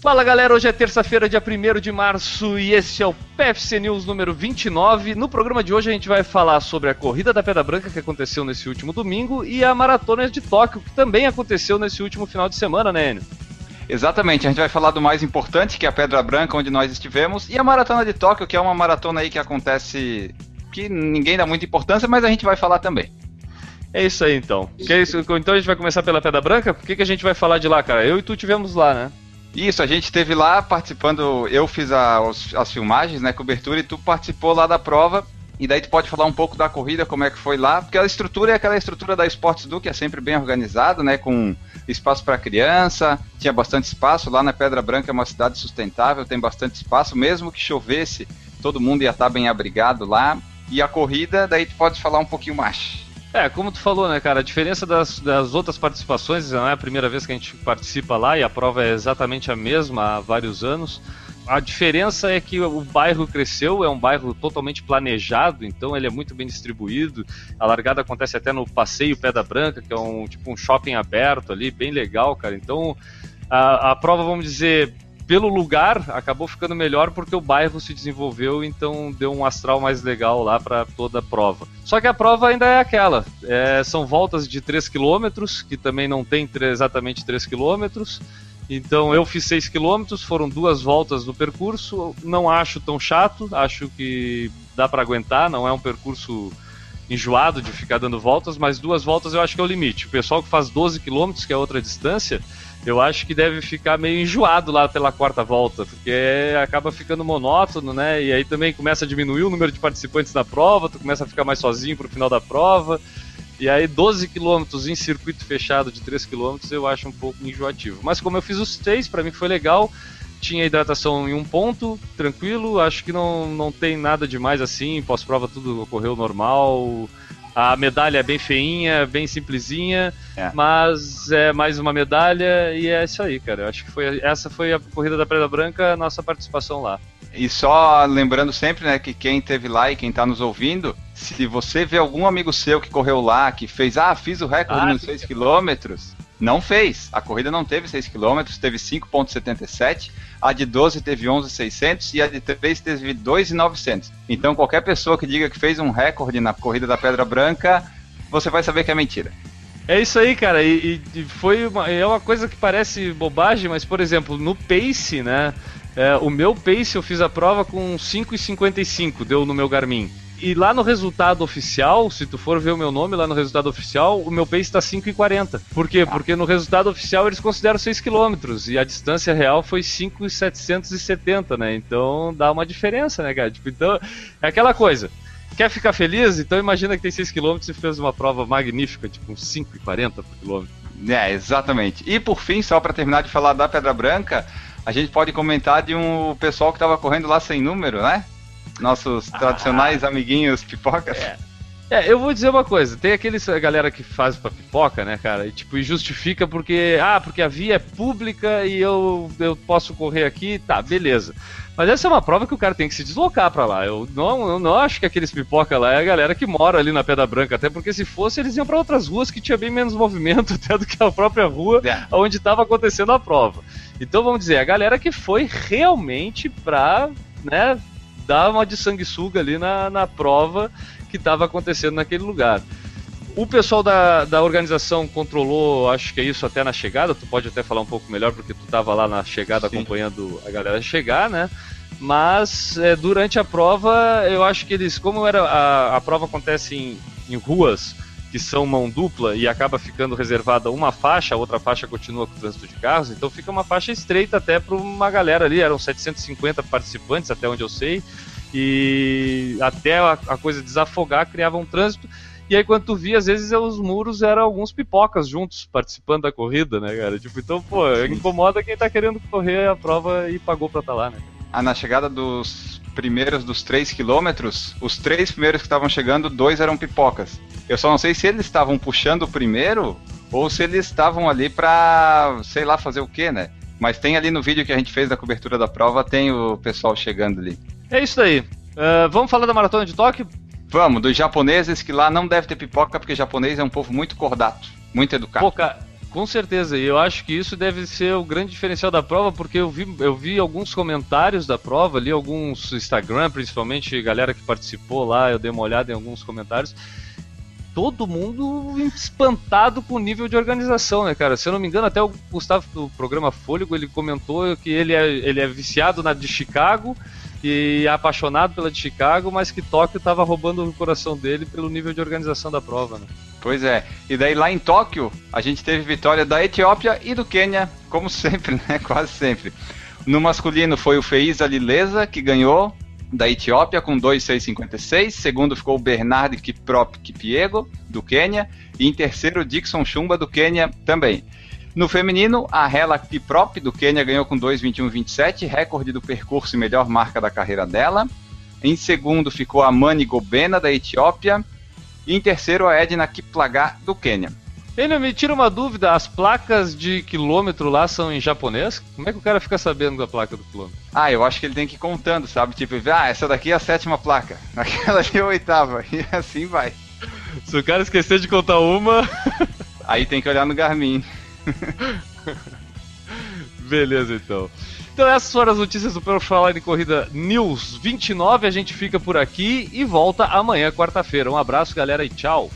Fala galera, hoje é terça-feira, dia 1 de março e esse é o PFC News número 29. No programa de hoje a gente vai falar sobre a corrida da Pedra Branca que aconteceu nesse último domingo e a maratona de Tóquio que também aconteceu nesse último final de semana, né, Enio? Exatamente, a gente vai falar do mais importante, que é a Pedra Branca, onde nós estivemos, e a maratona de Tóquio, que é uma maratona aí que acontece que ninguém dá muita importância, mas a gente vai falar também. É isso aí então. Então a gente vai começar pela Pedra Branca? Por que, que a gente vai falar de lá, cara? Eu e tu tivemos lá, né? Isso, a gente esteve lá participando, eu fiz a, as filmagens, né, cobertura, e tu participou lá da prova, e daí tu pode falar um pouco da corrida, como é que foi lá, porque a estrutura é aquela estrutura da Sports Do, que é sempre bem organizado, né, com espaço para criança, tinha bastante espaço, lá na Pedra Branca é uma cidade sustentável, tem bastante espaço, mesmo que chovesse, todo mundo ia estar bem abrigado lá, e a corrida, daí tu pode falar um pouquinho mais. É, como tu falou, né, cara, a diferença das, das outras participações, não é a primeira vez que a gente participa lá e a prova é exatamente a mesma há vários anos. A diferença é que o bairro cresceu, é um bairro totalmente planejado, então ele é muito bem distribuído. A largada acontece até no Passeio Pedra Branca, que é um tipo um shopping aberto ali, bem legal, cara. Então a, a prova, vamos dizer, pelo lugar, acabou ficando melhor porque o bairro se desenvolveu, então deu um astral mais legal lá para toda a prova. Só que a prova ainda é aquela: é, são voltas de 3 km, que também não tem exatamente 3 km. Então eu fiz 6 km, foram duas voltas do percurso. Não acho tão chato, acho que dá para aguentar, não é um percurso enjoado de ficar dando voltas, mas duas voltas eu acho que é o limite. O pessoal que faz 12 km, que é outra distância, eu acho que deve ficar meio enjoado lá pela quarta volta, porque acaba ficando monótono, né? E aí também começa a diminuir o número de participantes na prova, tu começa a ficar mais sozinho pro final da prova. E aí 12 quilômetros em circuito fechado de 3 quilômetros eu acho um pouco enjoativo. Mas como eu fiz os três, para mim foi legal. Tinha hidratação em um ponto, tranquilo. Acho que não, não tem nada demais assim. Pós-prova tudo ocorreu normal. A medalha é bem feinha, bem simplesinha, é. mas é mais uma medalha e é isso aí, cara. Eu acho que foi essa foi a corrida da Preda Branca, nossa participação lá. E só lembrando sempre, né, que quem teve lá e quem está nos ouvindo, se você vê algum amigo seu que correu lá, que fez, ah, fiz o recorde ah, nos 6 quilômetros, não fez. A corrida não teve 6 km, teve 5,77. A de 12 teve 11,600 e a de 3 teve 2,900. Então, qualquer pessoa que diga que fez um recorde na corrida da Pedra Branca, você vai saber que é mentira. É isso aí, cara. E, e foi uma, é uma coisa que parece bobagem, mas, por exemplo, no Pace, né? É, o meu Pace eu fiz a prova com 5,55, deu no meu Garmin. E lá no resultado oficial, se tu for ver o meu nome lá no resultado oficial, o meu pace está 5,40. Por quê? Porque no resultado oficial eles consideram 6 km e a distância real foi 5,770, né? Então dá uma diferença, né, cara? Tipo, então, é aquela coisa. Quer ficar feliz? Então imagina que tem 6 km e fez uma prova magnífica, tipo uns 5,40 por quilômetro. É, exatamente. E por fim, só para terminar de falar da Pedra Branca, a gente pode comentar de um pessoal que estava correndo lá sem número, né? Nossos tradicionais ah, amiguinhos pipocas. É. É, eu vou dizer uma coisa, tem aqueles galera que faz pra pipoca, né, cara, e tipo, e justifica porque, ah, porque a via é pública e eu, eu posso correr aqui, tá, beleza. Mas essa é uma prova que o cara tem que se deslocar para lá. Eu não, eu não acho que aqueles pipoca lá é a galera que mora ali na Pedra Branca, até porque se fosse eles iam para outras ruas que tinha bem menos movimento até do que a própria rua é. onde estava acontecendo a prova. Então vamos dizer, a galera que foi realmente pra, né, dar uma de sanguessuga ali na, na prova que estava acontecendo naquele lugar. O pessoal da, da organização controlou, acho que é isso até na chegada, tu pode até falar um pouco melhor, porque tu estava lá na chegada Sim. acompanhando a galera chegar, né? Mas é, durante a prova, eu acho que eles, como era a, a prova acontece em, em ruas, que são mão dupla e acaba ficando reservada uma faixa, a outra faixa continua com o trânsito de carros, então fica uma faixa estreita até para uma galera ali, eram 750 participantes até onde eu sei, e até a, a coisa desafogar criava um trânsito. E aí, quando tu via, às vezes os muros eram alguns pipocas juntos participando da corrida, né, cara? Tipo, então, pô, incomoda quem tá querendo correr a prova e pagou pra estar tá lá, né? Ah, na chegada dos primeiros dos 3 quilômetros, os três primeiros que estavam chegando, dois eram pipocas. Eu só não sei se eles estavam puxando o primeiro ou se eles estavam ali pra, sei lá, fazer o quê, né? Mas tem ali no vídeo que a gente fez da cobertura da prova, tem o pessoal chegando ali. É isso aí. Uh, vamos falar da maratona de Tóquio? Vamos, dos japoneses, que lá não deve ter pipoca, porque japonês é um povo muito cordato, muito educado. Pô, cara, Com certeza, e eu acho que isso deve ser o grande diferencial da prova, porque eu vi, eu vi alguns comentários da prova, ali alguns Instagram, principalmente galera que participou lá, eu dei uma olhada em alguns comentários. Todo mundo espantado com o nível de organização, né, cara? Se eu não me engano, até o Gustavo do programa Fôlego ele comentou que ele é, ele é viciado na de Chicago e é apaixonado pela de Chicago, mas que Tóquio estava roubando o coração dele pelo nível de organização da prova, né? Pois é. E daí lá em Tóquio, a gente teve vitória da Etiópia e do Quênia, como sempre, né? Quase sempre. No masculino foi o Feiza Lileza, que ganhou da Etiópia com 2,656. Segundo ficou o Bernard Kiprop Kipiego, do Quênia. E em terceiro, Dixon Chumba, do Quênia também. No feminino, a Hela Kiprop, do Quênia, ganhou com 2,21,27, recorde do percurso e melhor marca da carreira dela. Em segundo ficou a Mani Gobena, da Etiópia. E em terceiro, a Edna Kiplagat, do Quênia. Ele me tira uma dúvida, as placas de quilômetro lá são em japonês? Como é que o cara fica sabendo da placa do quilômetro? Ah, eu acho que ele tem que ir contando, sabe? Tipo, ah, essa daqui é a sétima placa, aquela ali é a oitava, e assim vai. Se o cara esquecer de contar uma. Aí tem que olhar no Garmin. Beleza, então. Então essas foram as notícias do Pro Falar Corrida News 29. A gente fica por aqui e volta amanhã, quarta-feira. Um abraço, galera, e tchau.